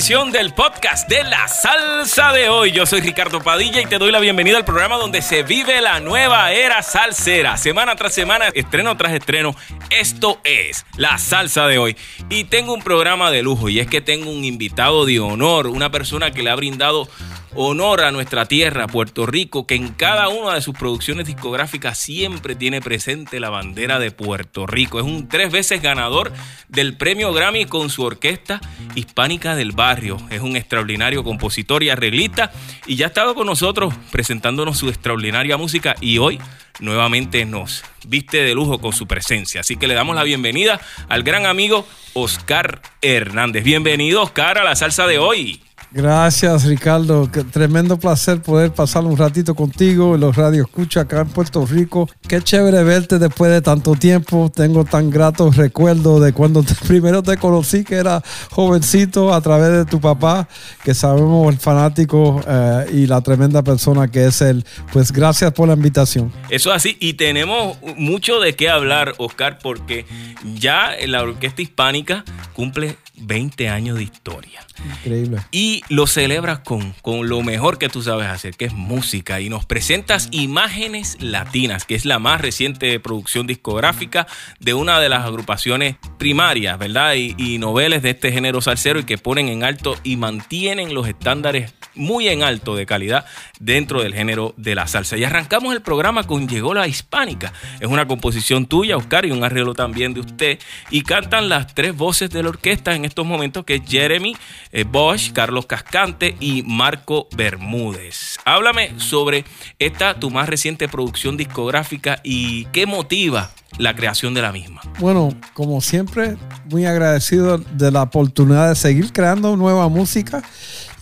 del podcast de la salsa de hoy. Yo soy Ricardo Padilla y te doy la bienvenida al programa donde se vive la nueva era salsera. Semana tras semana, estreno tras estreno. Esto es la salsa de hoy. Y tengo un programa de lujo y es que tengo un invitado de honor, una persona que le ha brindado honor a nuestra tierra, Puerto Rico, que en cada una de sus producciones discográficas siempre tiene presente la bandera de Puerto Rico. Es un tres veces ganador del premio Grammy con su orquesta hispánica del barrio. Es un extraordinario compositor y arreglista y ya ha estado con nosotros presentándonos su extraordinaria música y hoy nuevamente nos viste de lujo con su presencia. Así que le damos la bienvenida al gran amigo Oscar Hernández. Bienvenido Oscar a la salsa de hoy. Gracias, Ricardo. Qué tremendo placer poder pasar un ratito contigo en los Radio Escucha acá en Puerto Rico. Qué chévere verte después de tanto tiempo. Tengo tan gratos recuerdos de cuando te- primero te conocí, que era jovencito, a través de tu papá, que sabemos el fanático eh, y la tremenda persona que es él. Pues gracias por la invitación. Eso es así, y tenemos mucho de qué hablar, Oscar, porque ya la Orquesta Hispánica cumple 20 años de historia. Increíble. Y lo celebras con, con lo mejor que tú sabes hacer, que es música. Y nos presentas Imágenes Latinas, que es la más reciente producción discográfica de una de las agrupaciones primarias, ¿verdad? Y, y noveles de este género salsero y que ponen en alto y mantienen los estándares muy en alto de calidad dentro del género de la salsa. Y arrancamos el programa con Llegó la Hispánica. Es una composición tuya, Oscar, y un arreglo también de usted. Y cantan las tres voces de la orquesta en estos momentos, que es Jeremy eh, Bosch, Carlos Cascante y Marco Bermúdez. Háblame sobre esta tu más reciente producción discográfica y qué motiva la creación de la misma. Bueno, como siempre, muy agradecido de la oportunidad de seguir creando nueva música.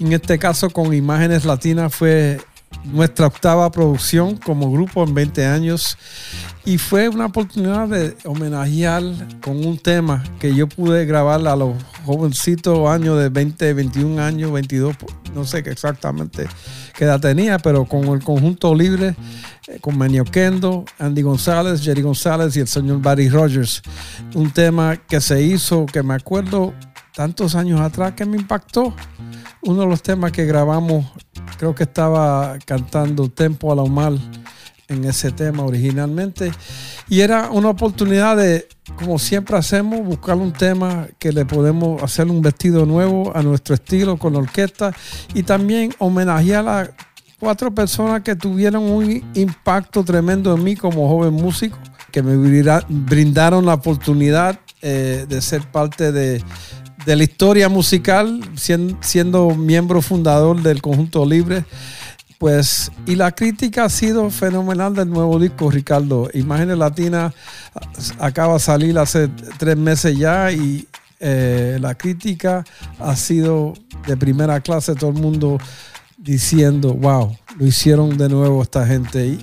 En este caso, con Imágenes Latinas fue nuestra octava producción como grupo en 20 años y fue una oportunidad de homenajear con un tema que yo pude grabar a los jovencitos años de 20, 21 años, 22, no sé exactamente qué edad tenía, pero con el conjunto libre, eh, con Menio Kendo, Andy González, Jerry González y el señor Barry Rogers. Un tema que se hizo, que me acuerdo tantos años atrás que me impactó. Uno de los temas que grabamos, creo que estaba cantando Tempo a la Mal en ese tema originalmente. Y era una oportunidad de, como siempre hacemos, buscar un tema que le podemos hacer un vestido nuevo a nuestro estilo con orquesta y también homenajear a cuatro personas que tuvieron un impacto tremendo en mí como joven músico, que me brinda- brindaron la oportunidad eh, de ser parte de, de la historia musical, sien- siendo miembro fundador del Conjunto Libre. Pues, y la crítica ha sido fenomenal del nuevo disco, Ricardo. Imágenes Latinas acaba de salir hace tres meses ya y eh, la crítica ha sido de primera clase, todo el mundo diciendo, wow, lo hicieron de nuevo esta gente.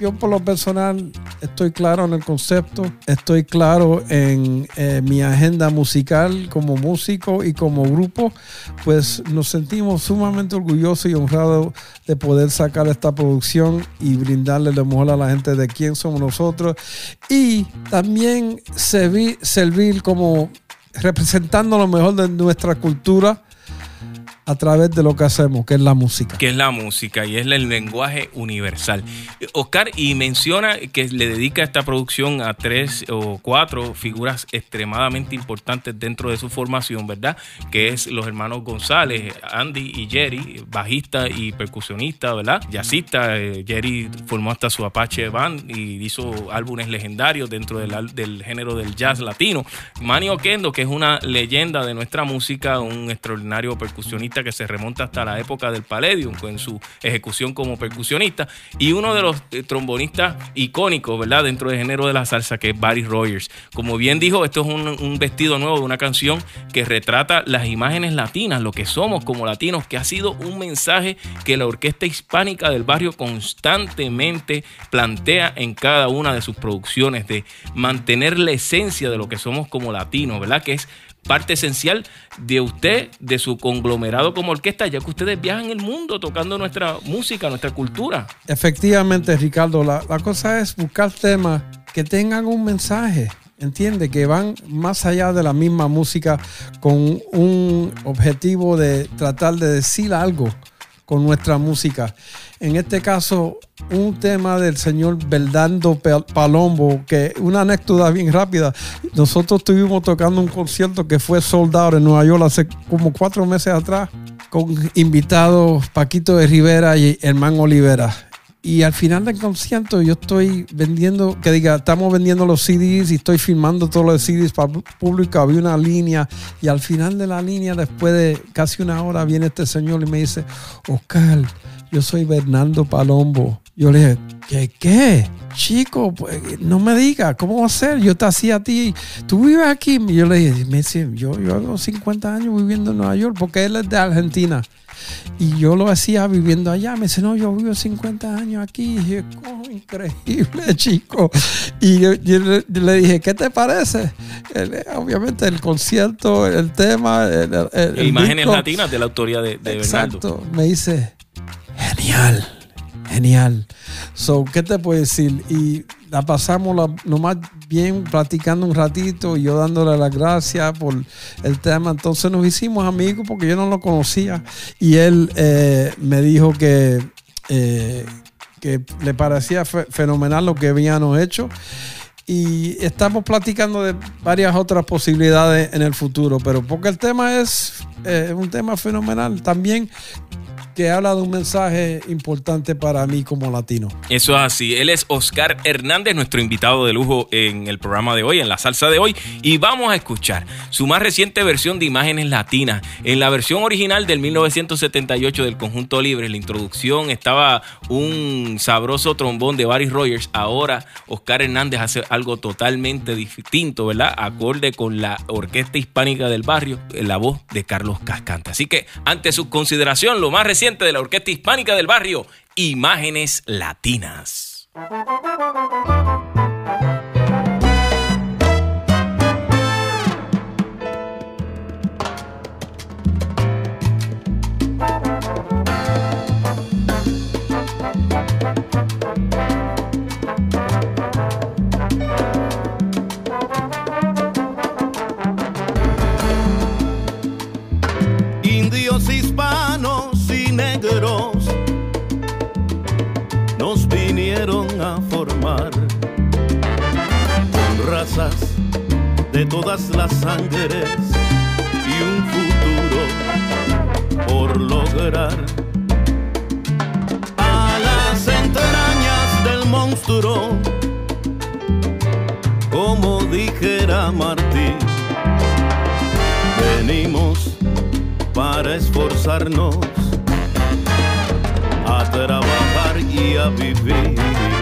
Yo por lo personal estoy claro en el concepto, estoy claro en eh, mi agenda musical como músico y como grupo, pues nos sentimos sumamente orgullosos y honrados de poder sacar esta producción y brindarle lo mejor a la gente de quién somos nosotros. Y también servir, servir como representando lo mejor de nuestra cultura a través de lo que hacemos, que es la música. que es la música y es el lenguaje universal. Oscar, y menciona que le dedica esta producción a tres o cuatro figuras extremadamente importantes dentro de su formación, ¿verdad? Que es los hermanos González, Andy y Jerry, bajista y percusionista, ¿verdad? Jazzista, eh, Jerry formó hasta su Apache Band y hizo álbumes legendarios dentro del, del género del jazz latino. Manny Oquendo, que es una leyenda de nuestra música, un extraordinario percusionista que se remonta hasta la época del Palladium con su ejecución como percusionista y uno de los eh, trombonistas icónicos, ¿verdad? Dentro del género de la salsa que es Barry Rogers. Como bien dijo, esto es un, un vestido nuevo de una canción que retrata las imágenes latinas, lo que somos como latinos, que ha sido un mensaje que la orquesta hispánica del barrio constantemente plantea en cada una de sus producciones de mantener la esencia de lo que somos como latinos, ¿verdad? Que es parte esencial de usted, de su conglomerado como orquesta, ya que ustedes viajan el mundo tocando nuestra música, nuestra cultura. Efectivamente, Ricardo, la, la cosa es buscar temas que tengan un mensaje, entiende, que van más allá de la misma música con un objetivo de tratar de decir algo con nuestra música. En este caso, un tema del señor Bernardo Palombo, que una anécdota bien rápida. Nosotros estuvimos tocando un concierto que fue soldado en Nueva York hace como cuatro meses atrás, con invitados Paquito de Rivera y Hermán Olivera. Y al final del concierto yo estoy vendiendo, que diga, estamos vendiendo los CDs y estoy filmando todos los CDs para el público. Había una línea y al final de la línea, después de casi una hora, viene este señor y me dice, Oscar, yo soy Bernardo Palombo. Yo le dije, ¿qué? qué? Chico, pues, no me digas, ¿cómo va a ser? Yo te hacía a ti, tú vives aquí. Y yo le dije, me dice, yo, yo hago 50 años viviendo en Nueva York porque él es de Argentina. Y yo lo hacía viviendo allá. Me dice, no, yo vivo 50 años aquí. Y yo, "Oh, increíble, chico. Y yo, yo le, dije, ¿qué te parece? El- obviamente el concierto, el tema, el, Imágenes disco. latinas de la autoría de, de Bernardo. Exacto. Me dice, genial, genial. So, ¿qué te puedo decir? Y la pasamos la- nomás bien platicando un ratito yo dándole las gracias por el tema. Entonces nos hicimos amigos porque yo no lo conocía y él eh, me dijo que, eh, que le parecía fe- fenomenal lo que habíamos hecho. Y estamos platicando de varias otras posibilidades en el futuro, pero porque el tema es eh, un tema fenomenal. También que habla de un mensaje importante para mí como latino. Eso es así. Él es Oscar Hernández, nuestro invitado de lujo en el programa de hoy, en la salsa de hoy. Y vamos a escuchar su más reciente versión de Imágenes Latinas. En la versión original del 1978 del Conjunto Libre, la introducción estaba un sabroso trombón de Barry Rogers. Ahora Oscar Hernández hace algo totalmente distinto, ¿verdad? Acorde con la Orquesta Hispánica del Barrio, la voz de Carlos Cascante. Así que, ante su consideración, lo más reciente de la Orquesta Hispánica del Barrio, Imágenes Latinas. A formar razas de todas las sangres y un futuro por lograr. A las entrañas del monstruo como dijera Martí venimos para esforzarnos a trabajar y a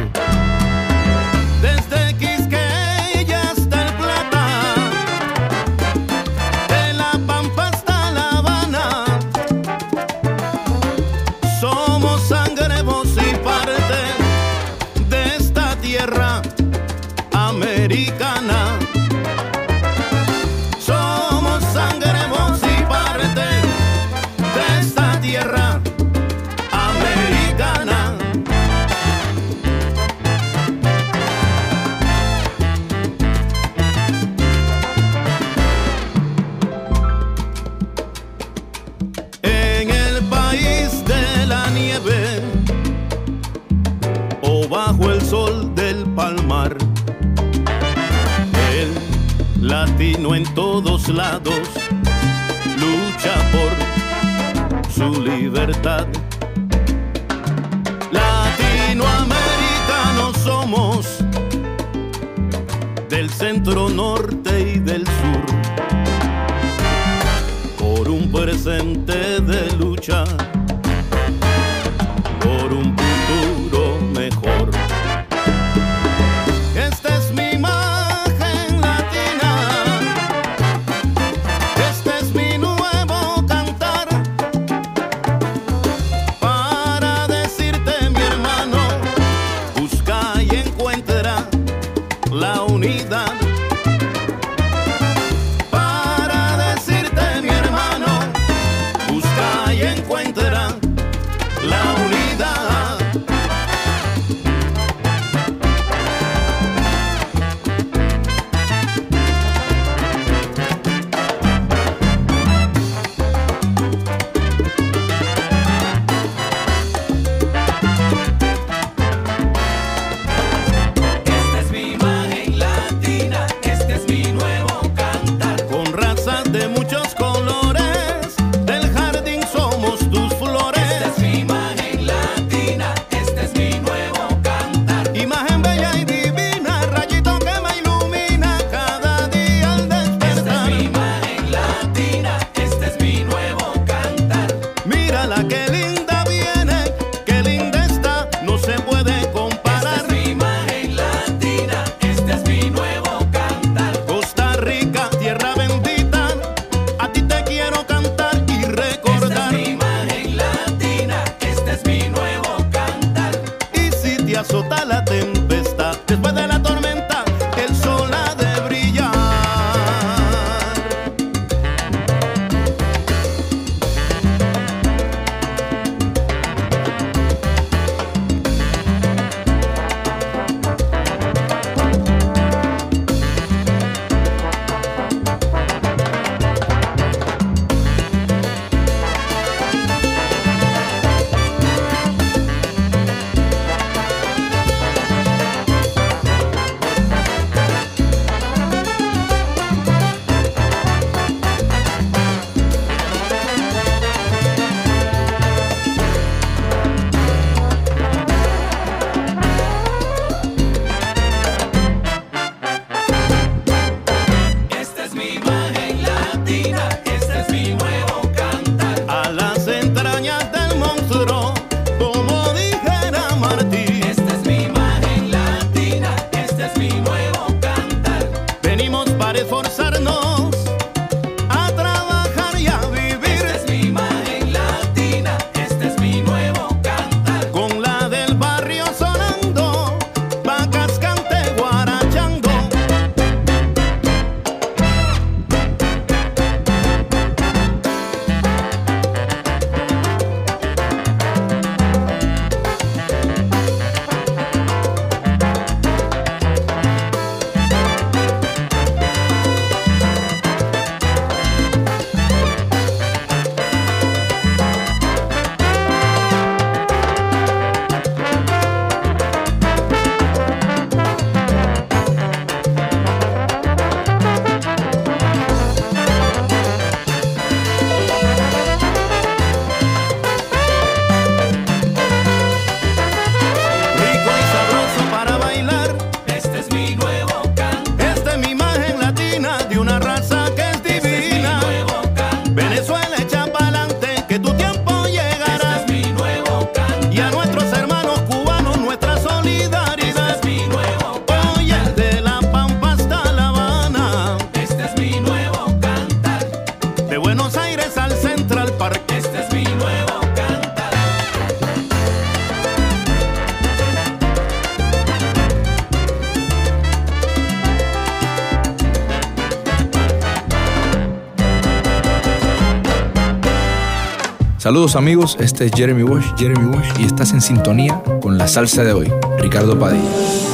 Saludos amigos, este es Jeremy Wash, Jeremy Wash y estás en sintonía con la salsa de hoy, Ricardo Padilla.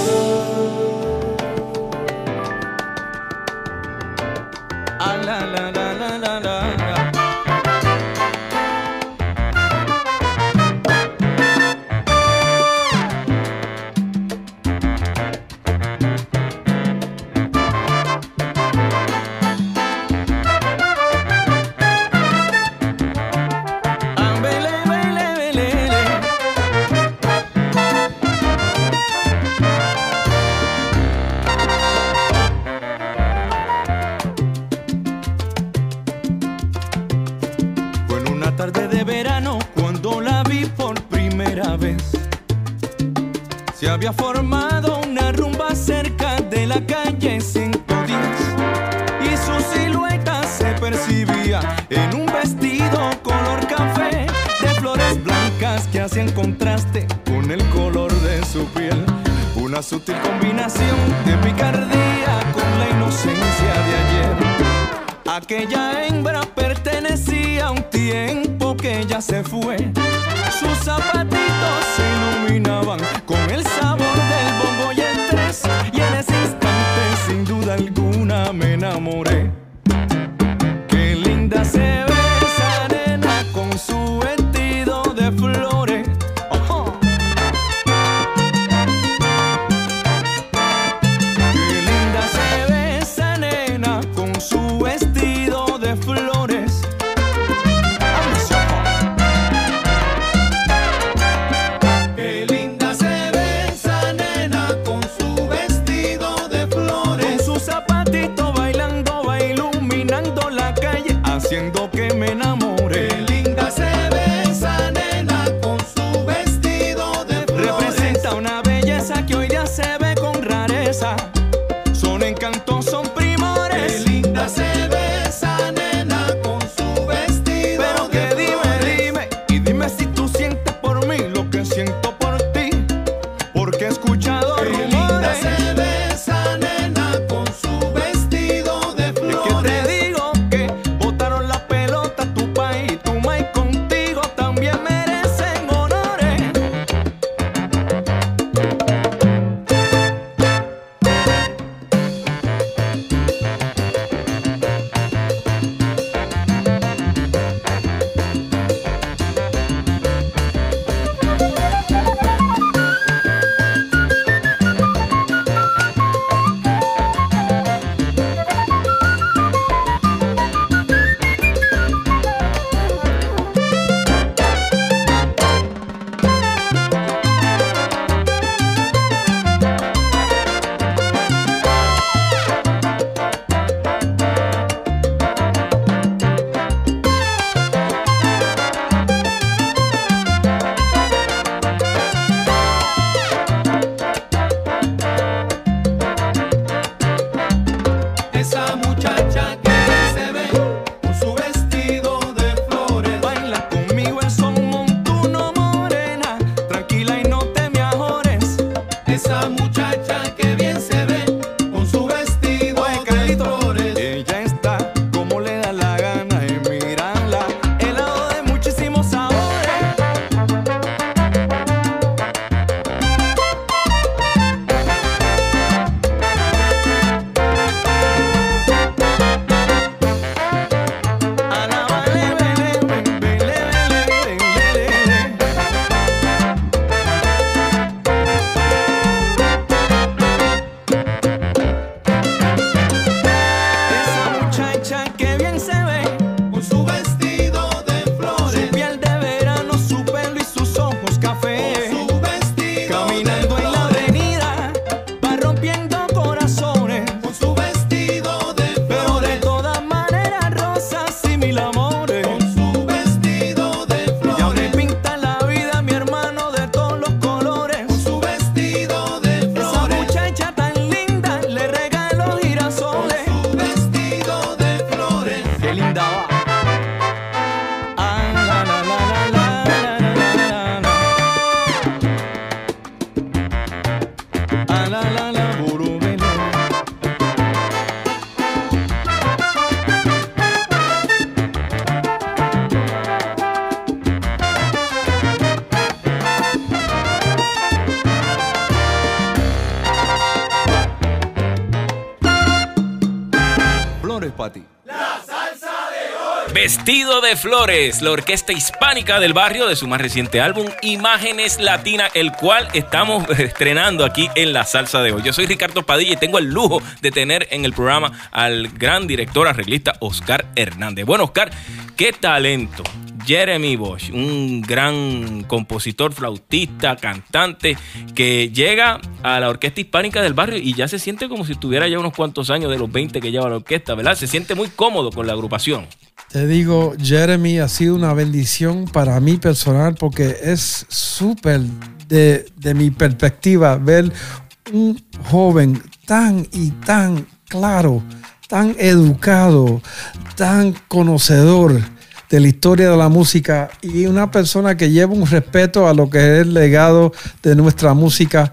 De Flores, la orquesta hispánica del barrio de su más reciente álbum Imágenes Latinas, el cual estamos estrenando aquí en la salsa de hoy. Yo soy Ricardo Padilla y tengo el lujo de tener en el programa al gran director arreglista Oscar Hernández. Bueno, Oscar, qué talento. Jeremy Bosch, un gran compositor, flautista, cantante, que llega a la orquesta hispánica del barrio y ya se siente como si tuviera ya unos cuantos años de los 20 que lleva la orquesta, ¿verdad? Se siente muy cómodo con la agrupación. Te digo, Jeremy ha sido una bendición para mí personal porque es súper de mi perspectiva ver un joven tan y tan claro, tan educado, tan conocedor de la historia de la música y una persona que lleva un respeto a lo que es el legado de nuestra música.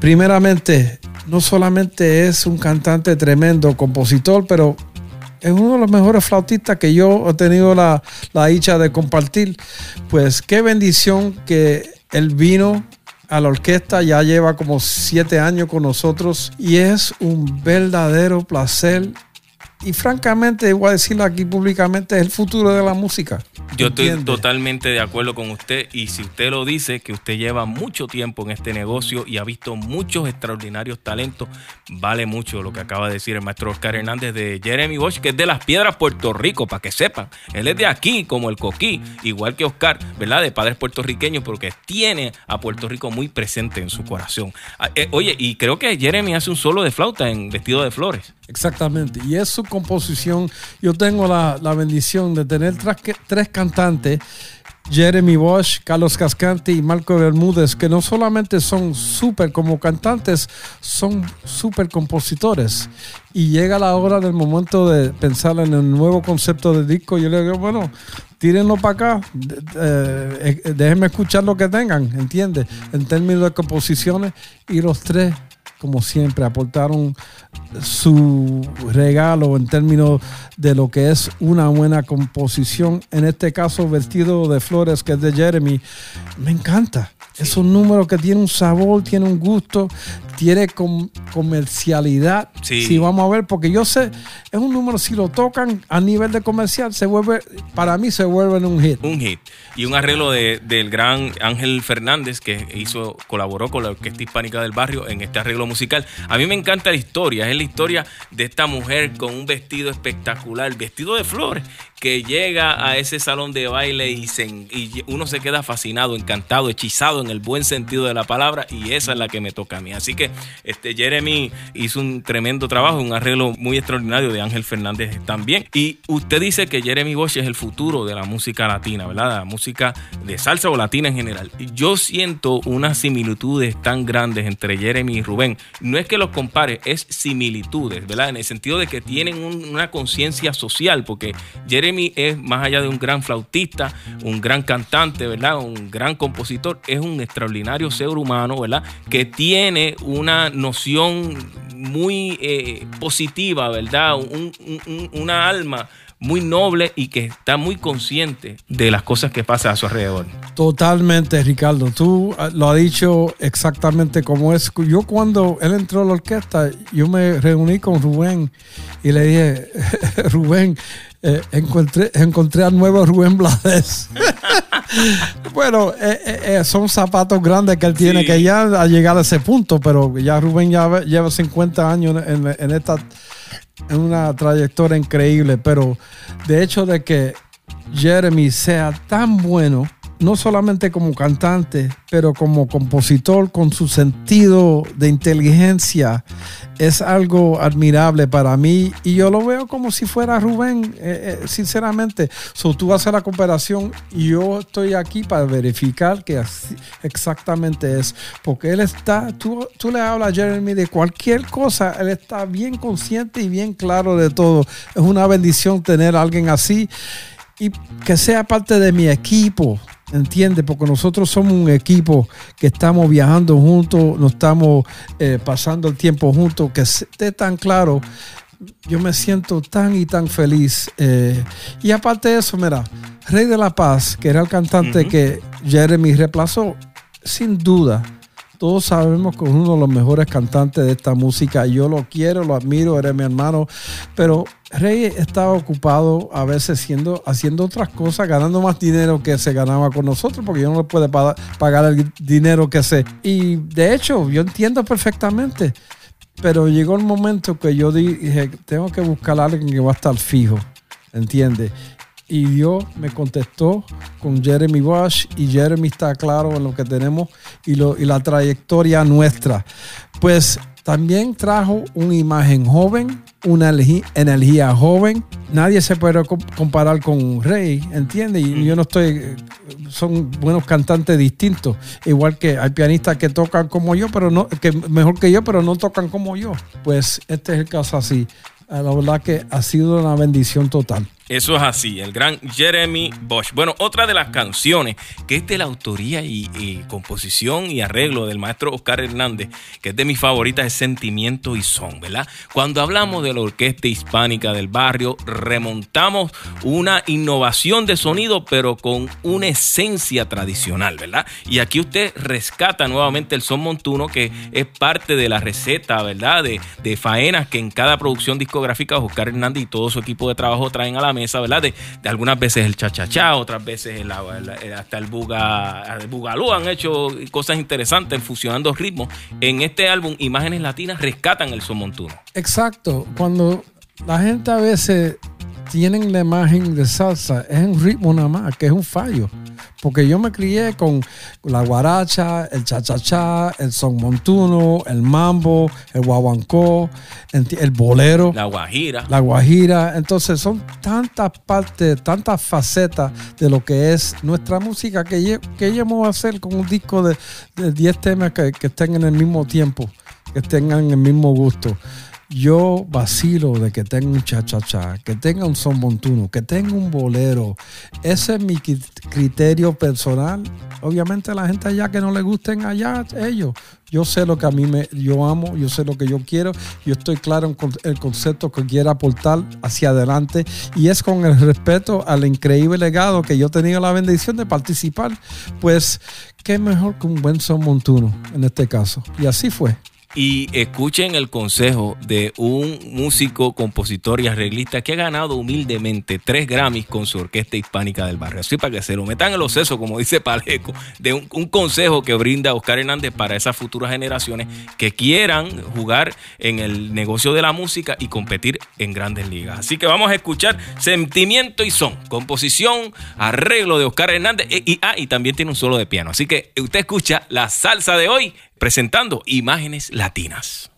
Primeramente, no solamente es un cantante tremendo, compositor, pero es uno de los mejores flautistas que yo he tenido la, la dicha de compartir. Pues qué bendición que él vino a la orquesta, ya lleva como siete años con nosotros y es un verdadero placer. Y francamente, voy a decirlo aquí públicamente, es el futuro de la música. Yo estoy totalmente de acuerdo con usted y si usted lo dice, que usted lleva mucho tiempo en este negocio y ha visto muchos extraordinarios talentos, vale mucho lo que acaba de decir el maestro Oscar Hernández de Jeremy Bosch, que es de las piedras Puerto Rico, para que sepan. Él es de aquí, como el coquí, igual que Oscar, ¿verdad? De padres puertorriqueños, porque tiene a Puerto Rico muy presente en su corazón. Ah, eh, oye, y creo que Jeremy hace un solo de flauta en Vestido de Flores. Exactamente. Y es su composición. Yo tengo la, la bendición de tener tres, tres cantantes, Jeremy Bosch, Carlos Cascante y Marco Bermúdez, que no solamente son súper como cantantes, son súper compositores. Y llega la hora del momento de pensar en el nuevo concepto de disco. Yo le digo, bueno, tírenlo para acá, eh, eh, déjenme escuchar lo que tengan, ¿entiendes? En términos de composiciones. Y los tres como siempre, aportaron su regalo en términos de lo que es una buena composición. En este caso, Vestido de Flores, que es de Jeremy, me encanta. Es un número que tiene un sabor, tiene un gusto, tiene com- comercialidad. Sí. Si vamos a ver, porque yo sé, es un número, si lo tocan a nivel de comercial, se vuelve, para mí se vuelve un hit. un hit y un arreglo de- del gran Ángel Fernández que hizo colaboró con la orquesta hispánica del barrio en este arreglo musical. A mí me encanta la historia, es la historia de esta mujer con un vestido espectacular, vestido de flores, que llega a ese salón de baile y, se, y uno se queda fascinado, encantado, hechizado en el buen sentido de la palabra y esa es la que me toca a mí. Así que este Jeremy hizo un tremendo trabajo, un arreglo muy extraordinario de Ángel Fernández también. Y usted dice que Jeremy Bosch es el futuro de la música latina, ¿verdad? La música de salsa o latina en general. Yo siento unas similitudes tan grandes entre Jeremy y Rubén. No es que los compare, es similitudes, ¿verdad? En el sentido de que tienen un- una conciencia social, porque Jeremy es más allá de un gran flautista, un gran cantante, ¿verdad? Un gran compositor, es un extraordinario ser humano, ¿verdad? Que tiene una noción muy eh, positiva, ¿verdad? Un- un- un- una alma muy noble y que está muy consciente de las cosas que pasan a su alrededor. Totalmente, Ricardo. Tú ah, lo has dicho exactamente como es. Yo cuando él entró a la orquesta, yo me reuní con Rubén y le dije, Rubén, eh, encontré, encontré al nuevo Rubén Blades. bueno, eh, eh, son zapatos grandes que él tiene Sí. que ya a llegar a ese punto, pero ya Rubén ya lleva 50 años en, en esta en una trayectoria increíble, pero de hecho de que Jeremy sea tan bueno, no solamente como cantante, pero como compositor, con su sentido de inteligencia, es algo admirable para mí y yo lo veo como si fuera Rubén, eh, eh, sinceramente. So, tú haces la comparación y yo estoy aquí para verificar que exactamente es, porque él está, tú, tú le hablas a Jeremy de cualquier cosa, él está bien consciente y bien claro de todo. Es una bendición tener a alguien así y que sea parte de mi equipo, ¿entiendes? Porque nosotros somos un equipo que estamos viajando juntos, nos estamos eh, pasando el tiempo juntos, que esté tan claro. Yo me siento tan y tan feliz. eh, y aparte de eso, mira, Rey de la Paz, que era el cantante que Jeremy reemplazó, sin duda, Todos sabemos que es uno de los mejores cantantes de esta música. Yo lo quiero, lo admiro, eres mi hermano. Pero Rey estaba ocupado a veces siendo, haciendo otras cosas, ganando más dinero que se ganaba con nosotros, porque yo no le puede pa- pagar el dinero que se. Y de hecho, yo entiendo perfectamente. Pero llegó el momento que yo dije, tengo que buscar a alguien que va a estar fijo, ¿entiendes? Y Dios me contestó con Jeremy Bush y Jeremy está claro en lo que tenemos y, lo, y la trayectoria nuestra. Pues también trajo una imagen joven, una energía joven. Nadie se puede co- comparar con Rey, ¿entiendes? Y yo no estoy, son buenos cantantes distintos. Igual que hay pianistas que tocan como yo, pero no, que mejor que yo, pero no tocan como yo. Pues este es el caso así. La verdad que ha sido una bendición total. Eso es así, el gran Jeremy Bosch. Bueno, otra de las canciones que es de la autoría y, composición y arreglo del maestro Oscar Hernández, que es de mis favoritas, es Sentimiento y Son, ¿verdad? Cuando hablamos de la orquesta hispánica del barrio, remontamos una innovación de sonido, pero con una esencia tradicional, ¿verdad? Y aquí usted rescata nuevamente el son montuno, que es parte de la receta, ¿verdad? De, de faenas que en cada producción discográfica Oscar Hernández y todo su equipo de trabajo traen a la mesa, ¿verdad? De, de algunas veces el cha-cha-cha, otras veces hasta el, buga, el bugalú han hecho cosas interesantes fusionando ritmos. En este álbum, Imágenes Latinas rescatan el son montuno. Exacto. Cuando la gente a veces tienen la imagen de salsa, es un ritmo nada más, que es un fallo. Porque yo me crié con la guaracha, el cha-cha-cha, el son montuno, el mambo, el guaguancó, el bolero. La Guajira. La Guajira. Entonces son tantas partes, tantas facetas de lo que es nuestra música que, que a hacer con un disco de, de 10 temas que, que estén en el mismo tiempo, que tengan el mismo gusto. Yo vacilo de que tenga un cha-cha-cha, que tenga un son montuno, que tenga un bolero. Ese es mi cri- criterio personal. Obviamente la gente allá que no le gusten allá, ellos. Yo sé lo que a mí me, yo amo, yo sé lo que yo quiero, yo estoy claro en el concepto que quiero aportar hacia adelante y es con el respeto al increíble legado que yo he tenido la bendición de participar. Pues, qué mejor que un buen son montuno en este caso. Y así fue. Y escuchen el consejo de un músico, compositor y arreglista que ha ganado humildemente tres Grammys con su orquesta hispánica del barrio. Así para que se lo metan en los sesos, como dice Paleco, de un, consejo que brinda Oscar Hernández para esas futuras generaciones que quieran jugar en el negocio de la música y competir en grandes ligas. Así que vamos a escuchar Sentimiento y Son, composición, arreglo de Oscar Hernández e- y, ah, y también tiene un solo de piano. Así que usted escucha la salsa de hoy presentando imágenes latinas.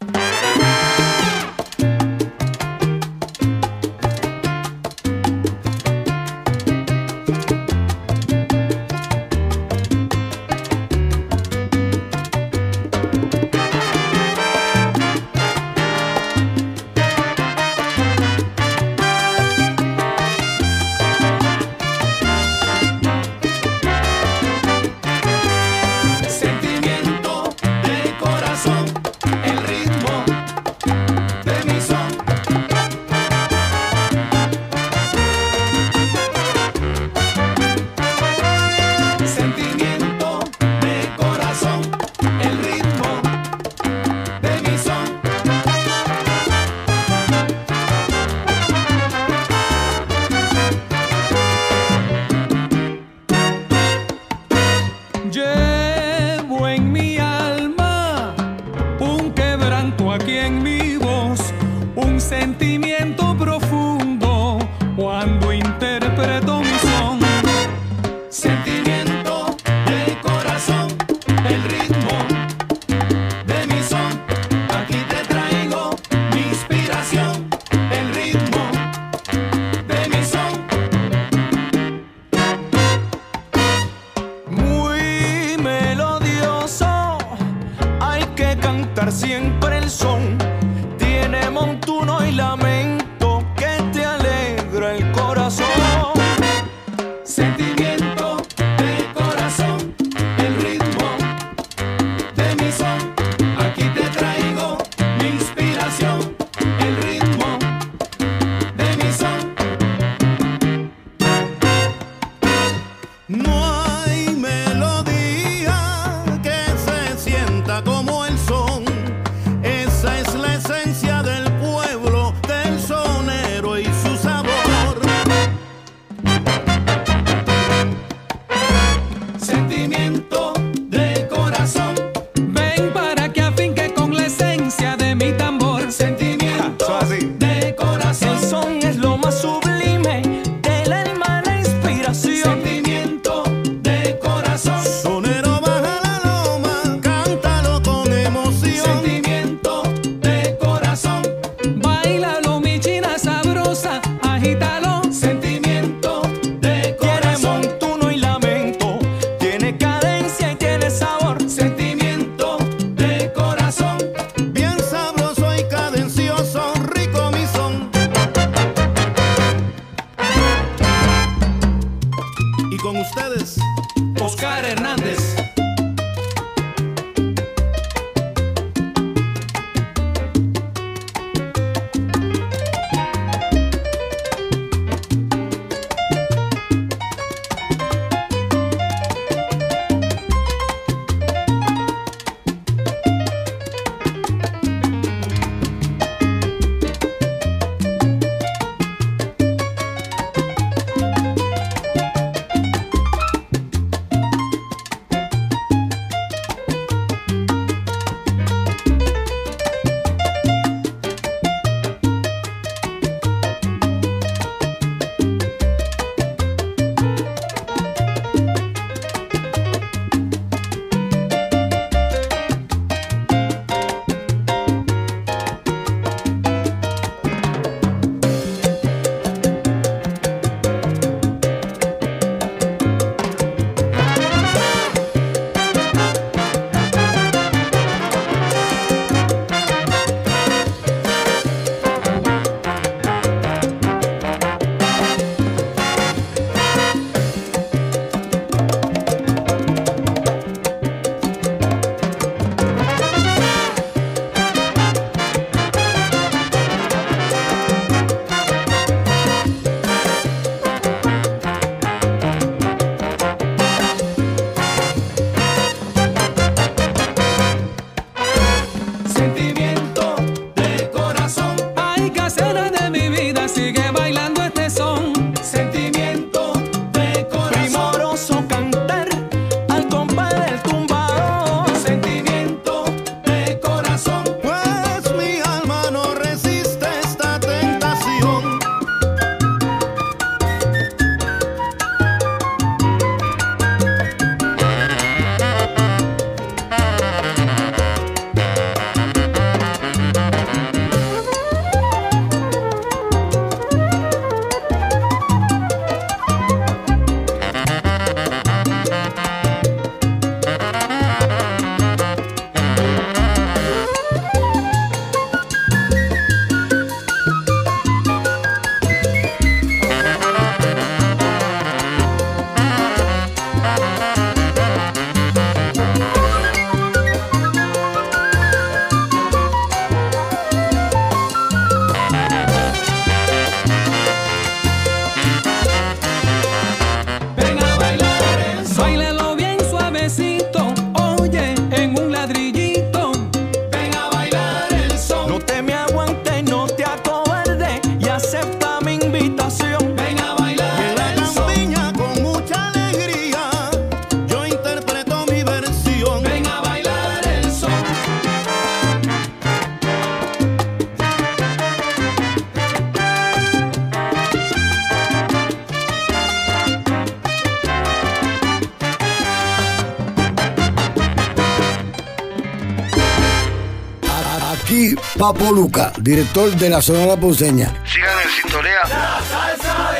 Luca, director de la Sonora Ponceña. Sigan en sintonía. La salsa.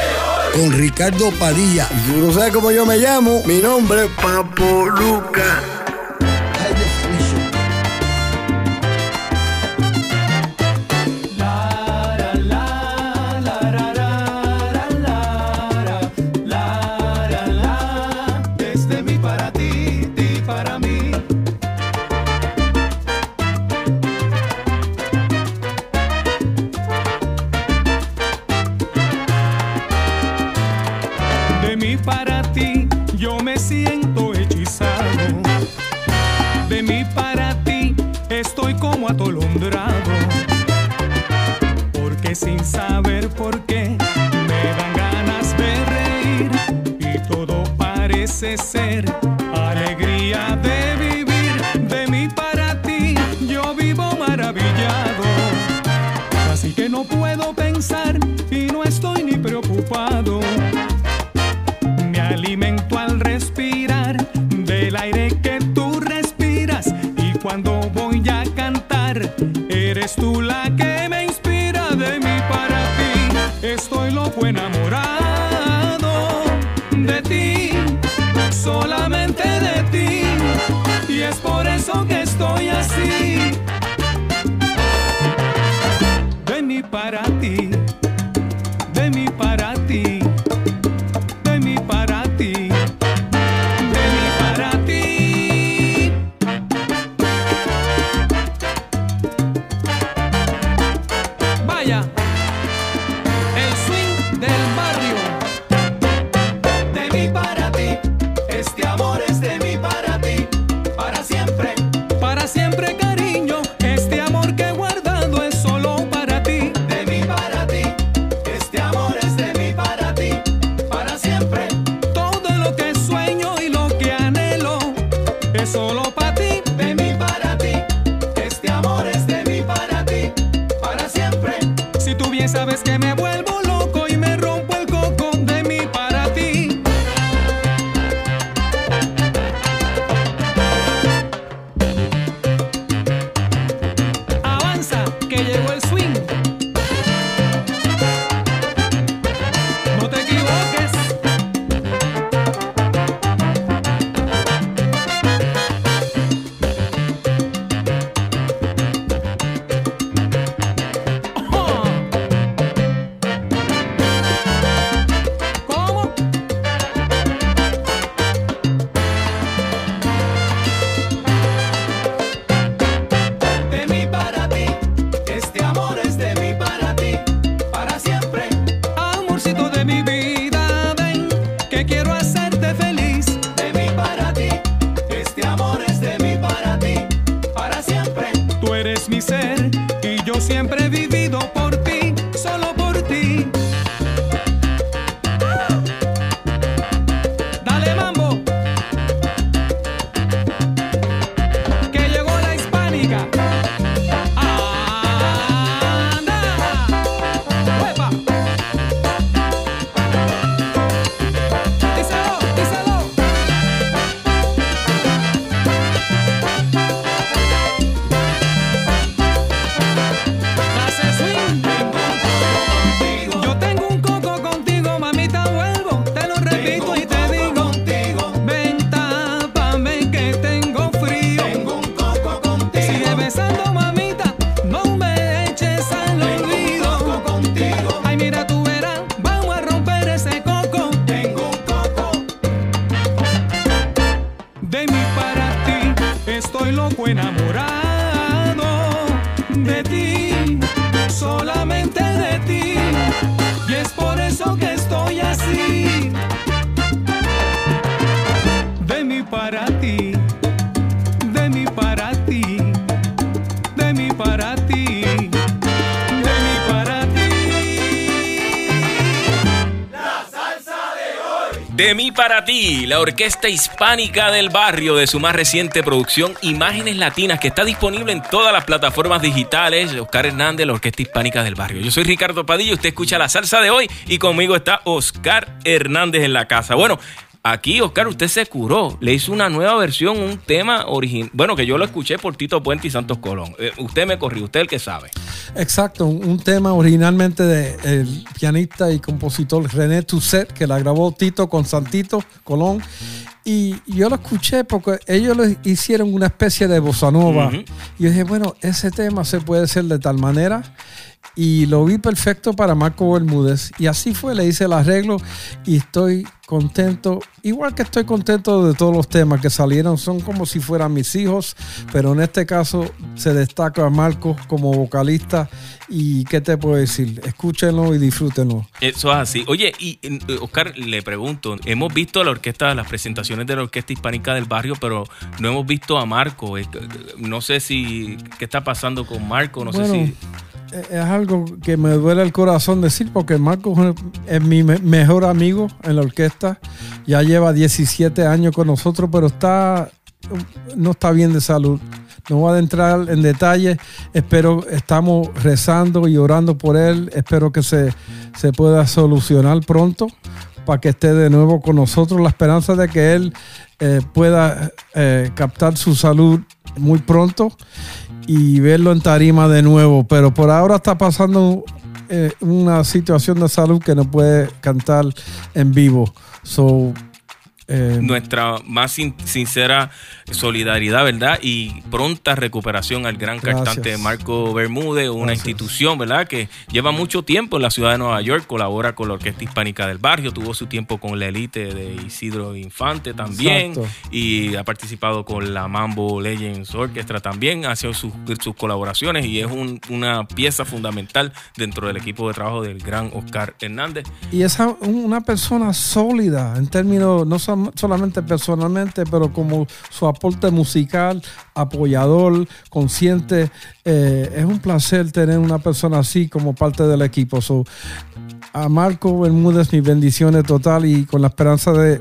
Con Ricardo Padilla. Si no sabes cómo yo me llamo, mi nombre es Papo Luca. ti. la Orquesta Hispánica del Barrio de su más reciente producción Imágenes Latinas, que está disponible en todas las plataformas digitales. Oscar Hernández, la Orquesta Hispánica del Barrio. Yo soy Ricardo Padilla, usted escucha la salsa de hoy y conmigo está Oscar Hernández en la casa. Bueno, Aquí, Oscar, usted se curó. Le hizo una nueva versión, un tema original. Bueno, que yo lo escuché por Tito Puente y Santos Colón. Eh, usted me corrió, usted el que sabe. Exacto, un, tema originalmente del de pianista y compositor René Tusset, que la grabó Tito con Santito Colón. Y yo lo escuché porque ellos lo hicieron una especie de bossa nova. Y yo dije, bueno, ese tema se puede hacer de tal manera y lo vi perfecto para Marco Bermúdez. Y así fue, le hice el arreglo y estoy contento, igual que estoy contento de todos los temas que salieron, son como si fueran mis hijos, pero en este caso se destaca a Marco como vocalista y qué te puedo decir, escúchenlo y disfrútenlo. Eso es así. Oye, y eh, Oscar, le pregunto, hemos visto la orquesta, las presentaciones de la Orquesta Hispánica del Barrio, pero no hemos visto a Marco. Eh, No sé si, ¿qué está pasando con Marco? No sé si... es algo que me duele el corazón decir porque Marco es- mi me- mejor amigo en la orquesta. Ya lleva 17 años con nosotros, pero está no está bien de salud. No voy a entrar en detalle. Espero, estamos rezando y orando por él. Espero que se, se pueda solucionar pronto para que esté de nuevo con nosotros. La esperanza de que él eh, pueda eh, captar su salud muy pronto y verlo en tarima de nuevo. Pero por ahora está pasando eh, una situación de salud que no puede cantar en vivo. So, eh, nuestra más sin- sincera solidaridad, ¿verdad? Y pronta recuperación al gran Gracias. cantante Marco Bermúdez, una Gracias. institución, ¿verdad? Que lleva mucho tiempo en la ciudad de Nueva York, colabora con la Orquesta Hispánica del Barrio, tuvo su tiempo con la élite de Isidro Infante también, Exacto. y ha participado con la Mambo Legends Orchestra también, ha hecho sus, sus colaboraciones y es un- una pieza fundamental dentro del equipo de trabajo del gran Oscar Hernández. Y es una persona sólida en términos, no solamente personalmente, pero como su aporte musical, apoyador, consciente. Eh, es un placer tener una persona así como parte del equipo. So, a Marco Bermúdez, mis bendiciones total y con la esperanza de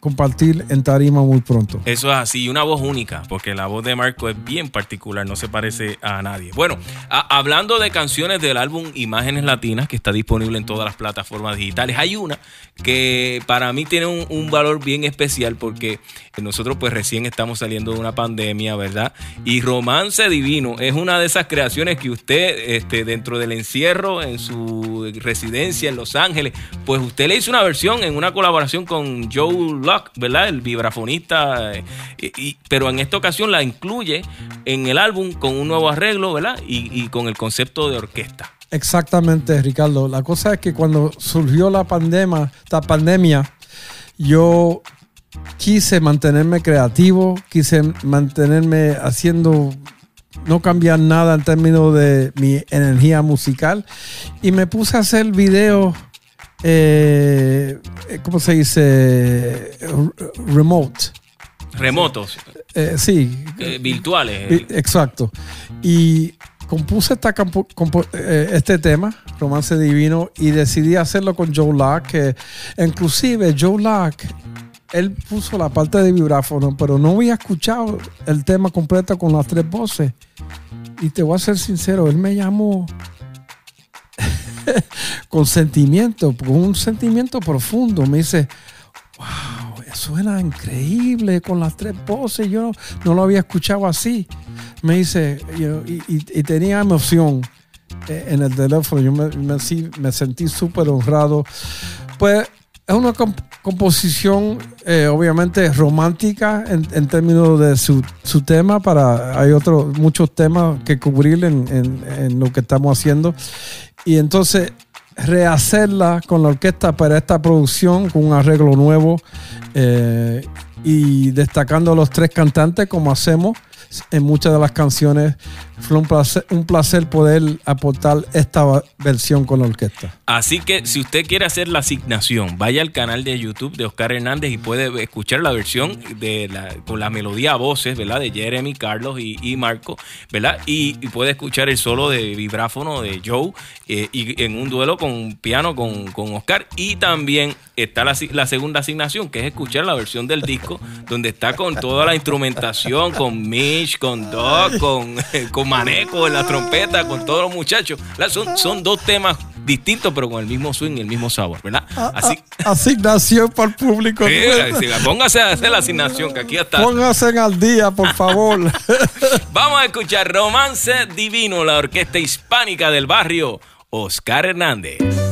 compartir en tarima muy pronto. Eso es así, una voz única, porque la voz de Marco es bien particular, no se parece a nadie. Bueno, hablando de canciones del álbum Imágenes Latinas, que está disponible en todas las plataformas digitales, hay una que para mí tiene un, un valor bien especial porque nosotros pues recién estamos saliendo de una pandemia, ¿verdad? Y Romance Divino es una de esas creaciones que usted, este, dentro del encierro en su residencia en Los Ángeles, pues usted le hizo una versión en una colaboración con Joe ¿verdad? El vibrafonista, eh, pero en esta ocasión la incluye en el álbum con un nuevo arreglo, ¿verdad? Y, y con el concepto de orquesta. Exactamente, Ricardo. La cosa es que cuando surgió la pandemia, esta pandemia, yo quise mantenerme creativo, quise mantenerme haciendo, no cambiar nada en términos de mi energía musical y me puse a hacer videos, eh, ¿cómo se dice? Remote. Remotos, Eh, sí, eh, virtuales. Exacto. Y compuse esta eh, este tema, Romance Divino, y decidí hacerlo con Joe Locke, que inclusive Joe Locke, él puso la parte de vibráfono, pero no había escuchado el tema completo con las tres voces. Y te voy a ser sincero, él me llamó con sentimiento, con un sentimiento profundo. Me dice, wow, suena increíble con las tres voces. Yo no, lo había escuchado así. Me dice, y, tenía emoción eh, en el teléfono. Yo me, sentí súper honrado. Pues es una comp- composición eh, obviamente romántica en, términos de su, tema. Para, hay otros muchos temas que cubrir en lo que estamos haciendo. Y entonces rehacerla con la orquesta para esta producción con un arreglo nuevo eh, y destacando a los tres cantantes como hacemos en muchas de las canciones. Fue un placer, un placer poder aportar esta versión con la orquesta. Así que si usted quiere hacer la asignación, vaya al canal de YouTube de Oscar Hernández y puede escuchar la versión de la, con la melodía a voces, ¿verdad? De Jeremy, Carlos y, Marco, ¿verdad? Y, puede escuchar el solo de vibráfono de Joe eh, y en un duelo con piano con, con Oscar. Y también está la, segunda asignación, que es escuchar la versión del disco, donde está con toda la instrumentación, con Mitch, con Doc, con, con Maneco en la trompeta, con todos los muchachos. Son, son dos temas distintos, pero con el mismo swing y el mismo sabor, ¿verdad? Así, Asignación para el público. Sí, sí, póngase a hacer la asignación, que aquí está. Pónganse al día, por favor. Vamos a escuchar Romance Divino, la orquesta hispánica del barrio, Oscar Hernández.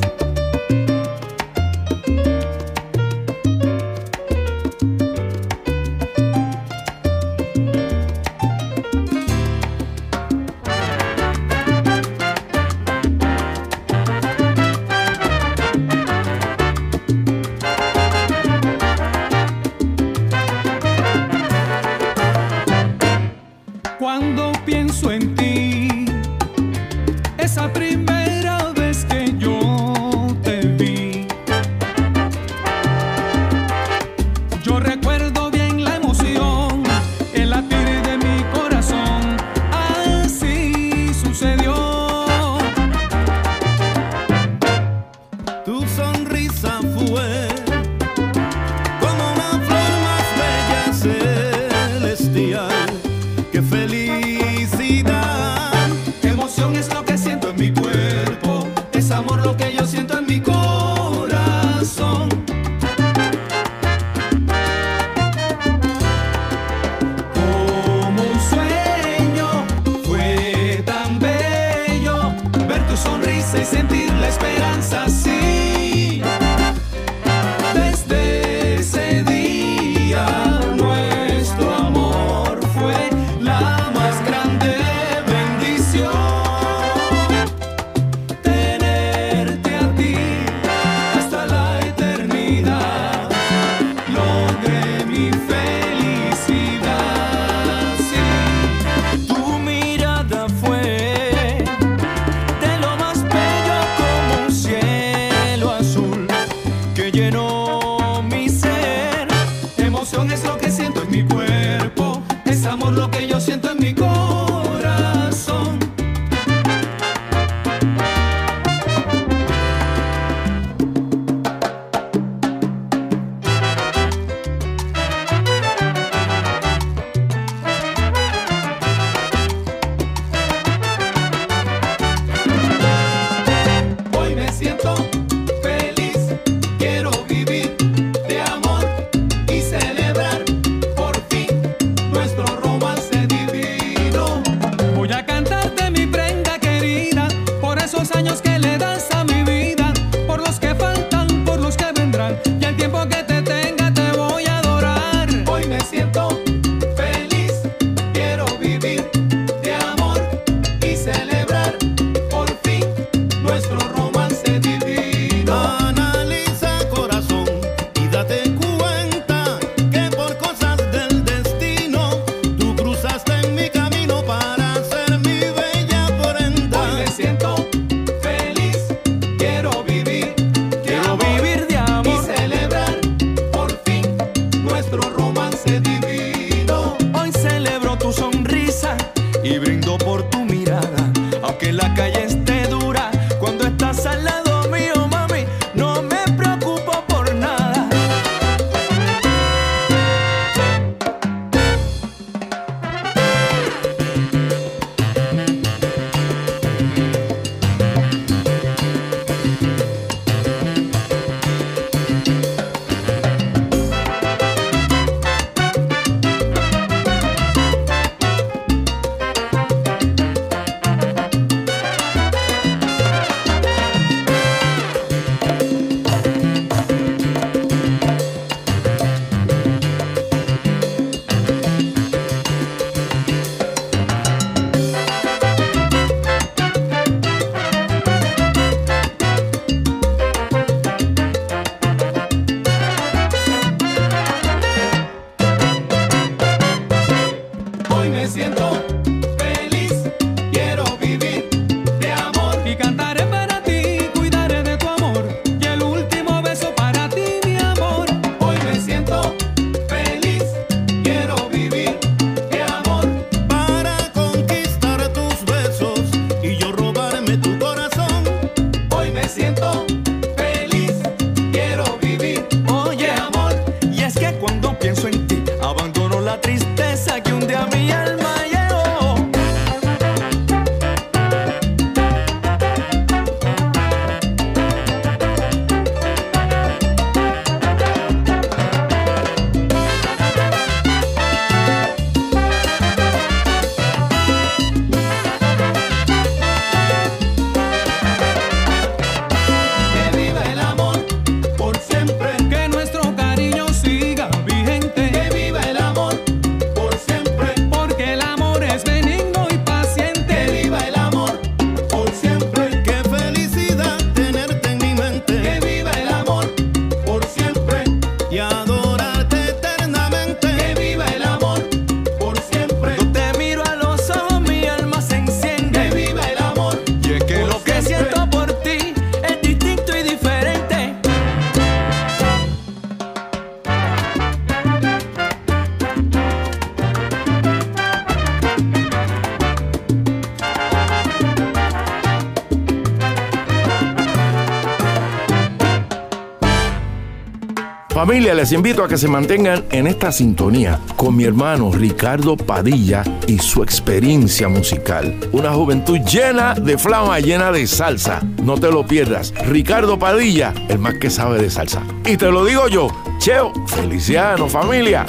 Familia, les invito a que se mantengan en esta sintonía con mi hermano Ricardo Padilla y su experiencia musical. Una juventud llena de flama, llena de salsa. No te lo pierdas. Ricardo Padilla, el más que sabe de salsa. Y te lo digo yo, Cheo Feliciano, familia.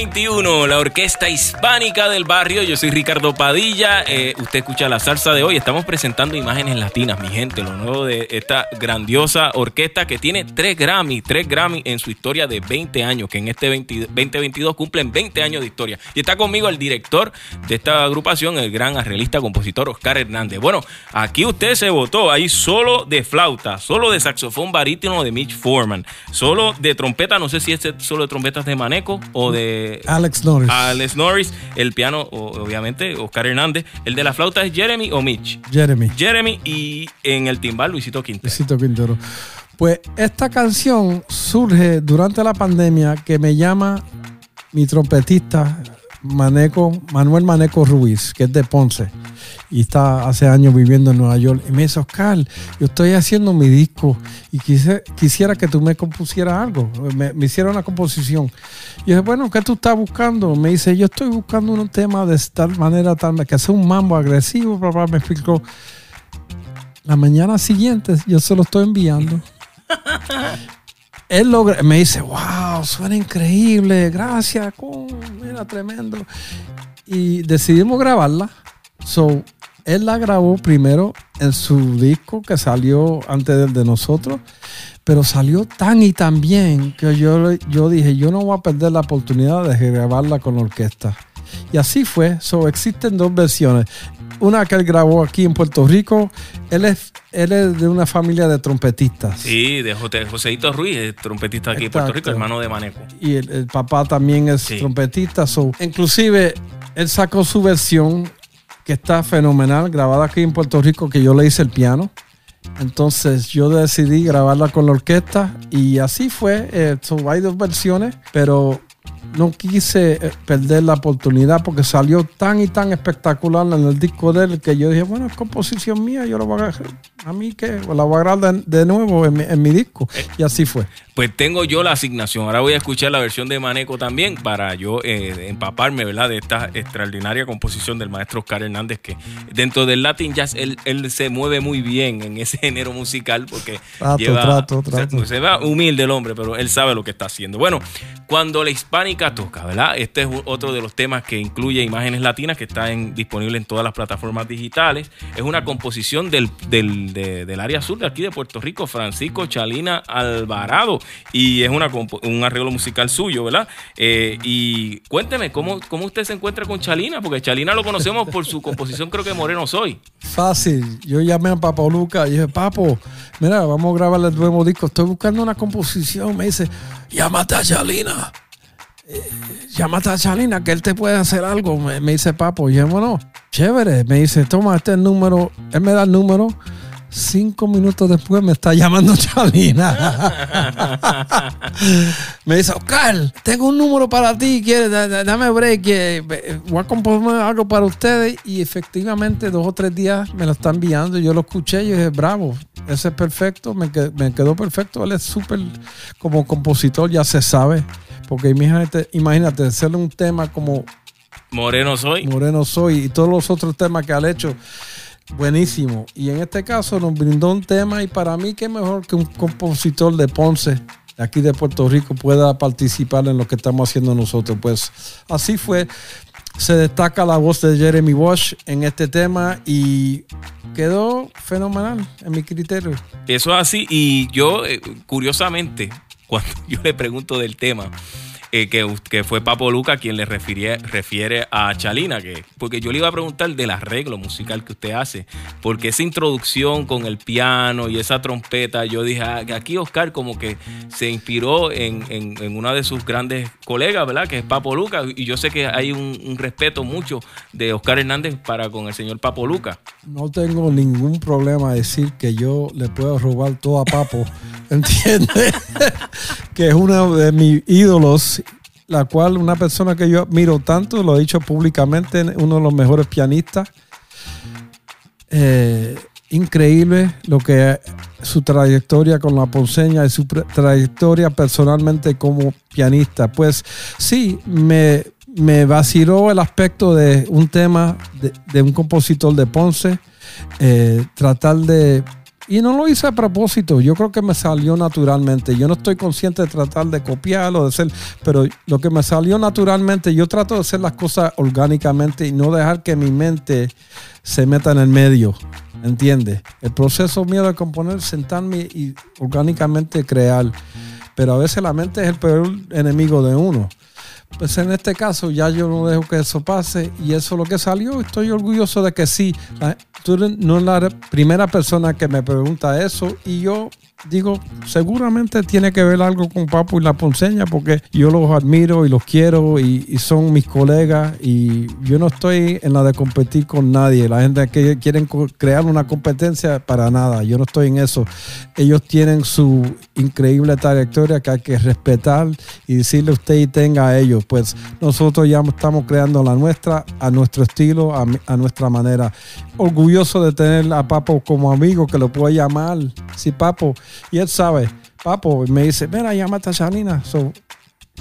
2021, la orquesta hispánica del barrio. Yo soy Ricardo Padilla. Eh, usted escucha la salsa de hoy. Estamos presentando imágenes latinas, mi gente. Lo nuevo de esta grandiosa orquesta que tiene tres Grammy, tres Grammy en su historia de 20 años, que en este 20 2022 cumplen 20 años de historia. Y está conmigo el director de esta agrupación, el gran arreglista, compositor Oscar Hernández. Bueno, aquí usted se votó ahí solo de flauta, solo de saxofón barítono de Mitch Foreman, solo de trompeta, no sé si es solo de trompetas de Maneco o de Alex Norris. Alex Norris, el piano, o- obviamente, Oscar Hernández. El de la flauta es Jeremy o Mitch. Jeremy. Jeremy y en el timbal Luisito Quintero. Luisito Quintero. Pues esta canción surge durante la pandemia que me llama mi trompetista Maneco, Manuel Maneco Ruiz, que es de Ponce y está hace años viviendo en Nueva York. Y me dice, Oscar, yo estoy haciendo mi disco y quise- quisiera que tú me compusieras algo, me, me hiciera una composición. Y dije, bueno, ¿qué tú estás buscando? Me dice, yo estoy buscando un tema de tal manera, tal, que sea un mambo agresivo, bla, me explicó. La mañana siguiente yo se lo estoy enviando. Él me dice, wow, suena increíble, gracias, mira, tremendo. Y decidimos grabarla. So, él la grabó primero en su disco que salió antes del de nosotros, pero salió tan y tan bien que yo, yo dije, yo no voy a perder la oportunidad de grabarla con la orquesta. Y así fue. So, existen dos versiones. Una que él grabó aquí en Puerto Rico. Él es, él es de una familia de trompetistas. Sí, de Joseito Ruiz, el trompetista aquí de Puerto. Rico, hermano de Maneco. y el, el papá también es Sí. trompetista. so, inclusive, él sacó su versión que está fenomenal, grabada aquí en Puerto Rico, que yo le hice el piano. Entonces yo decidí grabarla con la orquesta y así fue. Eh, so, hay dos versiones, pero no quise eh, perder la oportunidad porque salió tan y tan espectacular en el disco de él que yo dije, bueno, es composición mía, yo la voy a. A mí que la voy a grabar de, de nuevo en mi, en mi disco. Y así fue. Pues tengo yo la asignación. Ahora voy a escuchar la versión de Maneco también para yo eh, empaparme, ¿verdad? De esta extraordinaria composición del maestro Oscar Hernández, que dentro del Latin Jazz él, él se mueve muy bien en ese género musical porque Trato, lleva, trato, trato. Se, ve humilde el hombre, pero él sabe lo que está haciendo. Bueno, cuando la hispánica toca, ¿verdad? Este es otro de los temas que incluye imágenes latinas que está en- disponible en todas las plataformas digitales. Es una composición del, del, de- del área sur de aquí de Puerto Rico, Francisco Chalina Alvarado. Y es una, un arreglo musical suyo, ¿verdad? Eh, y cuénteme, ¿cómo, ¿cómo usted se encuentra con Chalina? Porque Chalina lo conocemos por su composición, creo que Moreno Soy. Fácil. Yo llamé a Papo Luca y dije, Papo, mira, vamos a grabar el nuevo disco. Estoy buscando una composición. Me dice, llámate a Chalina. Eh, llámate a Chalina, que él te puede hacer algo. Me, dice Papo. Bueno, chévere. Me dice, toma este número. Él me da el número. Cinco minutos después me está llamando Chalina. me dice, Oscar, tengo un número para ti. ¿quieres? Da- da- Dame break. que, eh, Voy a componer algo para ustedes. Y efectivamente, dos o tres días me lo está enviando. Yo lo escuché y yo dije, bravo, ese es perfecto. Me, que- me quedó perfecto. Él es súper, como compositor, ya se sabe. Porque imagínate, imagínate, hacerle un tema como Moreno Soy. Moreno Soy y todos los otros temas que ha hecho. Buenísimo. Y en este caso nos brindó un tema y para mí qué mejor que un compositor de Ponce, de aquí de Puerto Rico, pueda participar en lo que estamos haciendo nosotros. Pues así fue. Se destaca la voz de Jeremy Walsh en este tema y quedó fenomenal en mi criterio. Eso es así. Y yo, eh, curiosamente, cuando yo le pregunto del tema, eh, que, que fue Papo Luca quien le refiere, refiere a Chalina, que, porque yo le iba a preguntar del arreglo musical que usted hace, porque esa introducción con el piano y esa trompeta, yo dije, ah, aquí Oscar como que se inspiró en, en, en una de sus grandes colegas, ¿verdad? Que es Papo Luca, y yo sé que hay un, un respeto mucho de Oscar Hernández para con el señor Papo Luca. No tengo ningún problema decir que yo le puedo robar todo a Papo, ¿entiendes? que es uno de mis ídolos, la cual una persona que yo admiro tanto, lo he dicho públicamente, uno de los mejores pianistas. Eh, increíble lo que su trayectoria con la ponceña y su trayectoria personalmente como pianista. Pues sí, me, me vaciló el aspecto de un tema de, de un compositor de Ponce, eh, tratar de Y no lo hice a propósito, yo creo que me salió naturalmente. Yo no estoy consciente de tratar de copiarlo, de ser, pero lo que me salió naturalmente, yo trato de hacer las cosas orgánicamente y no dejar que mi mente se meta en el medio. ¿Entiendes? El proceso mío de componer, sentarme y orgánicamente crear. Pero a veces la mente es el peor enemigo de uno. Pues en este caso ya yo no dejo que eso pase y eso es lo que salió. Estoy orgulloso de que sí. La- tú no es la primera persona que me pregunta eso y yo digo, seguramente tiene que ver algo con Papo y la Ponceña porque yo los admiro y los quiero y, son mis colegas y yo no estoy en la de competir con nadie. La gente que quieren crear una competencia para nada. Yo no estoy en eso. Ellos tienen su increíble trayectoria que hay que respetar y decirle usted y tenga a ellos. Pues nosotros ya estamos creando la nuestra a nuestro estilo, a, a nuestra manera. Orgulloso de tener a Papo como amigo que lo puede llamar. Sí, Papo. Y él sabe. Papo me dice, mira, llama a Tachanina. So,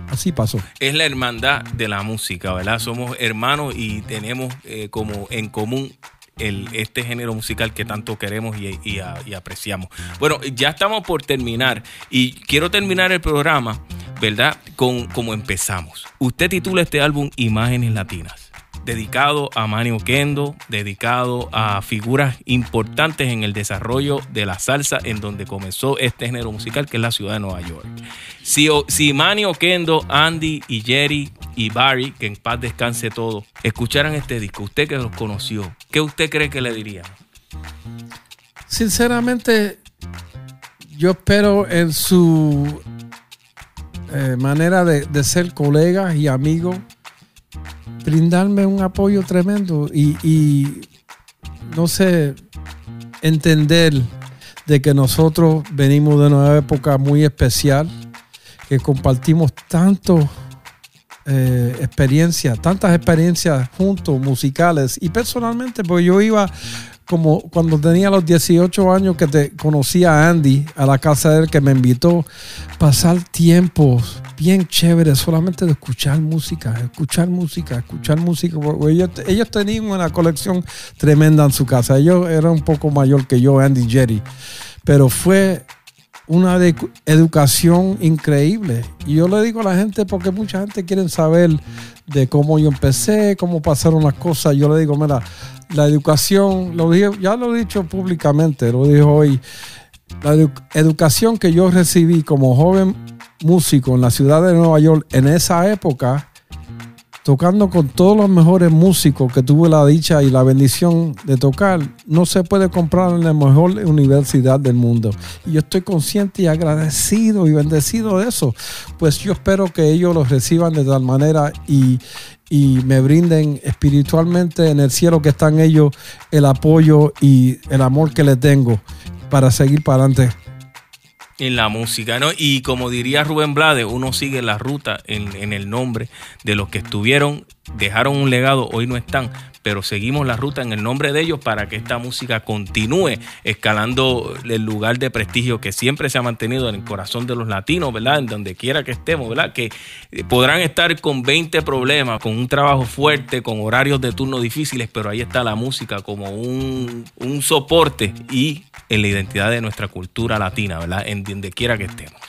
así pasó. Es la hermandad de la música, ¿verdad? Somos hermanos y tenemos eh, como en común el, este género musical que tanto queremos y, y apreciamos. Bueno, ya estamos por terminar y quiero terminar el programa, ¿verdad? Con como empezamos. Usted titula este álbum Imágenes Latinas. Dedicado a Manny Oquendo, dedicado a figuras importantes en el desarrollo de la salsa en donde comenzó este género musical que es la ciudad de Nueva York. Si, si Manny Oquendo, Andy y Jerry y Barry, que en paz descanse todo, escucharan este disco, usted que los conoció, ¿qué usted cree que le dirían? Sinceramente, yo espero en su eh, manera de, de ser colegas y amigos, brindarme un apoyo tremendo y, no sé, entender de que nosotros venimos de una época muy especial, que compartimos tanto eh, experiencias, tantas experiencias juntos, musicales y personalmente, porque yo iba como cuando tenía los 18 años que te conocí a Andy a la casa de él que me invitó pasar tiempos bien chéveres solamente de escuchar música, escuchar música, escuchar música. Ellos, tenían una colección tremenda en su casa. Ellos eran un poco mayor que yo, Andy Jerry, pero fue una educación increíble. Y yo le digo a la gente, porque mucha gente quiere saber de cómo yo empecé, cómo pasaron las cosas. Yo le digo, mira, la educación, lo dije, ya lo he dicho públicamente, lo dijo hoy, la edu- educación que yo recibí como joven músico en la ciudad de Nueva York en esa época, tocando con todos los mejores músicos que tuve la dicha y la bendición de tocar, no se puede comprar en la mejor universidad del mundo. Y yo estoy consciente y agradecido y bendecido de eso. Pues yo espero que ellos lo reciban de tal manera y, y me brinden espiritualmente en el cielo que están ellos el apoyo y el amor que les tengo para seguir para adelante. En la música, ¿no? Y como diría Rubén Blades, uno sigue la ruta en, el nombre de los que estuvieron, dejaron un legado, hoy no están, pero seguimos la ruta en el nombre de ellos para que esta música continúe escalando el lugar de prestigio que siempre se ha mantenido en el corazón de los latinos, ¿verdad? En donde quiera que estemos, ¿verdad? Que eh, podrán estar con 20 problemas, con un trabajo fuerte, con horarios de turno difíciles, pero ahí está la música como un soporte y en la identidad de nuestra cultura latina, ¿verdad? En donde quiera que estemos.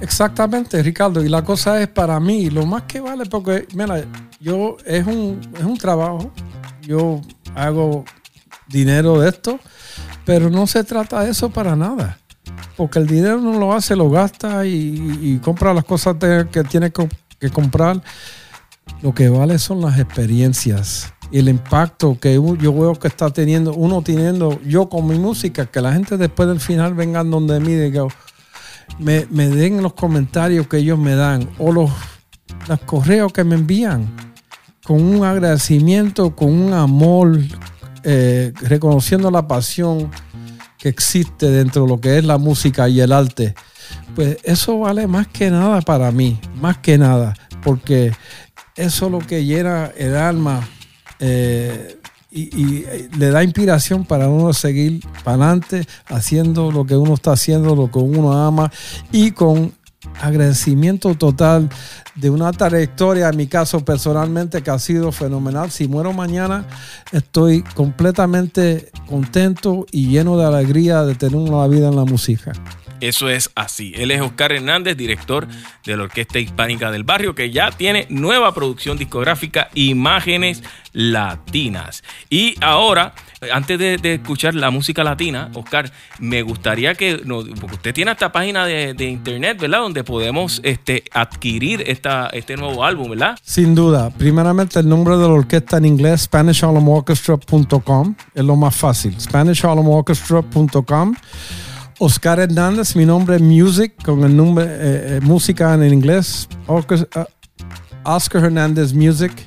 Exactamente, Ricardo. Y la cosa es para mí, lo más que vale, porque, mira, yo es un, es un trabajo, yo hago dinero de esto, pero no se trata de eso para nada. Porque el dinero no lo hace, lo gasta y, y compra las cosas que tiene que comprar. Lo que vale son las experiencias y el impacto que yo veo que está teniendo, uno teniendo, yo con mi música, que la gente después del final vengan donde mí me den los comentarios que ellos me dan o los, los correos que me envían con un agradecimiento, con un amor, eh, reconociendo la pasión que existe dentro de lo que es la música y el arte. Pues eso vale más que nada para mí, más que nada, porque eso es lo que llena el alma eh, y, eh, le da inspiración para uno seguir para adelante haciendo lo que uno está haciendo, lo que uno ama y con agradecimiento total de una trayectoria, en mi caso personalmente, que ha sido fenomenal. Si muero mañana, estoy completamente contento y lleno de alegría de tener una vida en la música. Eso es así. Él es Oscar Hernández, director de la Orquesta Hispánica del Barrio, que ya tiene nueva producción discográfica, Imágenes Latinas. Y ahora, antes de, escuchar la música latina, Oscar, me gustaría que, porque usted tiene esta página de, de internet, ¿verdad? Donde podemos este, adquirir esta, este nuevo álbum, ¿verdad? Sin duda, primeramente el nombre de la orquesta en inglés, SpanishHarlemOrchestra.com, es lo más fácil, SpanishHarlemOrchestra.com. Oscar Hernández, mi nombre es Music, con el nombre, eh, eh, música en inglés, eh, Oscar Hernández Music.com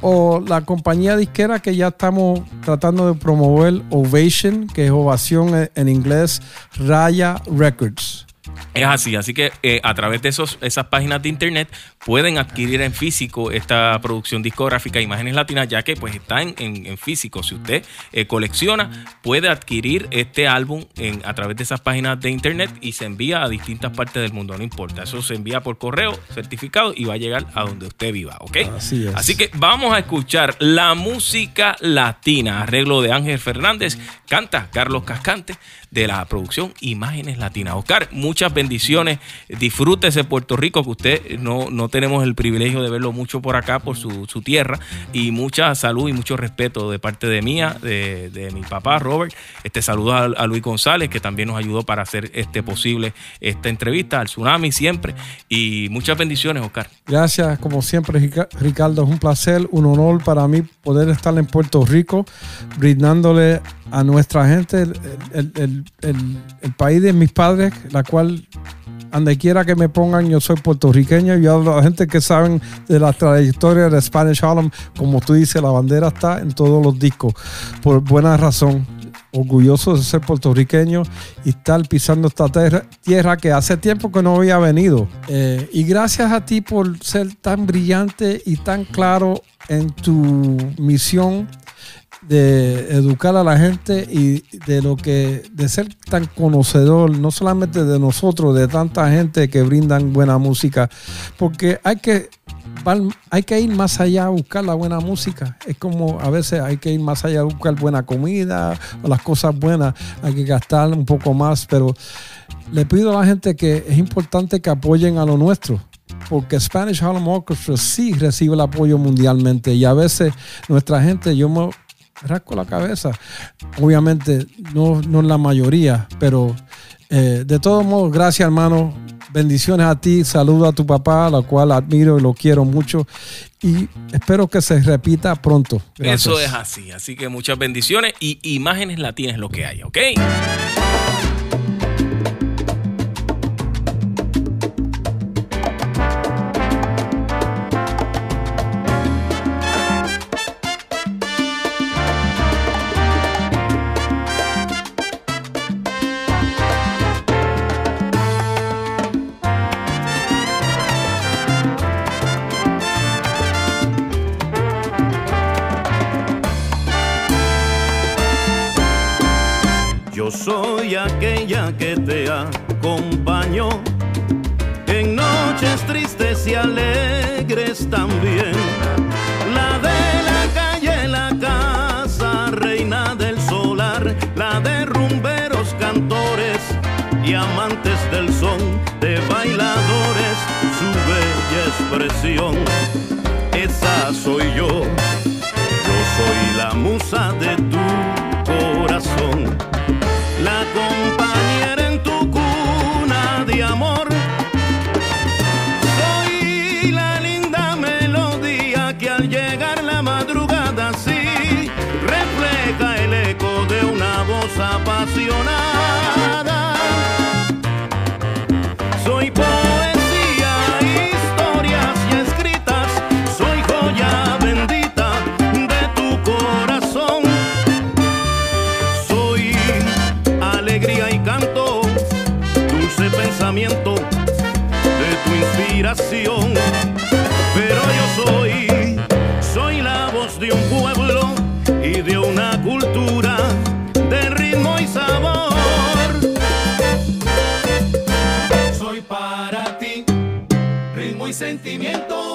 o la compañía disquera que ya estamos tratando de promover, Ovation, que es ovación en- inglés, Raya Records. Es así, así que a través de esos, esas páginas de internet pueden adquirir en físico esta producción discográfica Imágenes Latinas, ya que pues está en, en- en físico. Si usted eh, colecciona, puede adquirir este álbum en, a través de esas páginas de internet y se envía a distintas partes del mundo, no importa. Eso se envía por correo certificado y va a llegar a donde usted viva, ¿ok? Así es. Así que vamos a escuchar la música latina, arreglo de Ángel Fernández, canta Carlos Cascante de la producción Imágenes Latinas. Oscar, muchas bendiciones, disfrútese Puerto Rico, que usted no, no tenemos el privilegio de verlo mucho por acá, por su, su tierra, y mucha salud y mucho respeto de parte de mía, de, de mi papá Robert. Este saludo a, Luis González, que también nos ayudó para hacer este posible esta entrevista, al Tsunami siempre, y muchas bendiciones, Oscar. Gracias, como siempre, Rica- Ricardo. Es un placer, un honor para mí poder estar en Puerto Rico, brindándole a nuestra gente el- el- el- el país de mis padres, la cual, donde quiera que me pongan, yo soy puertorriqueño. Yo hablo a la gente que saben de la trayectoria de Spanish Harlem, como tú dices, la bandera está en todos los discos, por buena razón. Orgulloso de ser puertorriqueño y estar pisando esta tierra, tierra que hace tiempo que no había venido. Eh, y gracias a ti por ser tan brillante y tan claro en tu misión de educar a la gente y de lo que de ser tan conocedor no solamente de nosotros de tanta gente que brindan buena música porque hay que hay que ir más allá a buscar la buena música. Es como a veces hay que ir más allá a buscar buena comida o las cosas buenas hay que gastar un poco más pero le pido a la gente que es importante que apoyen a lo nuestro porque Spanish Harlem Orchestra sí recibe el apoyo mundialmente y a veces nuestra gente, yo me rasco la cabeza, obviamente no, no la mayoría, pero eh, de todos modos, gracias hermano, bendiciones a ti, saludo a tu papá, la cual admiro y lo quiero mucho y espero que se repita pronto. Gracias. Eso es así. Así que muchas bendiciones y imágenes latinas lo que hay, ¿ok? Esa soy yo, yo soy la musa de tu corazón la compañera en tu cuna de amor. Soy la linda melodía que al llegar la madrugada sí refleja el eco de una voz apasionada. inspiración. Pero yo soy, soy la voz de un pueblo y de una cultura de ritmo y sabor. Soy para ti, ritmo y sentimiento.